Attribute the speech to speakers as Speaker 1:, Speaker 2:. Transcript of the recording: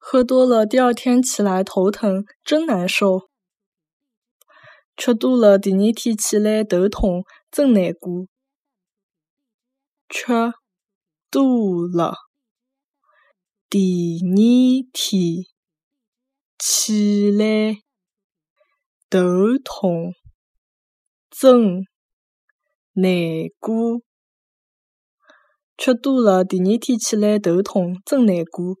Speaker 1: 喝多了第二天起来头疼真难受。吃多了第二天起来头痛真难过吃多了第二天起来头痛真难过吃多了第二天起来头痛真难过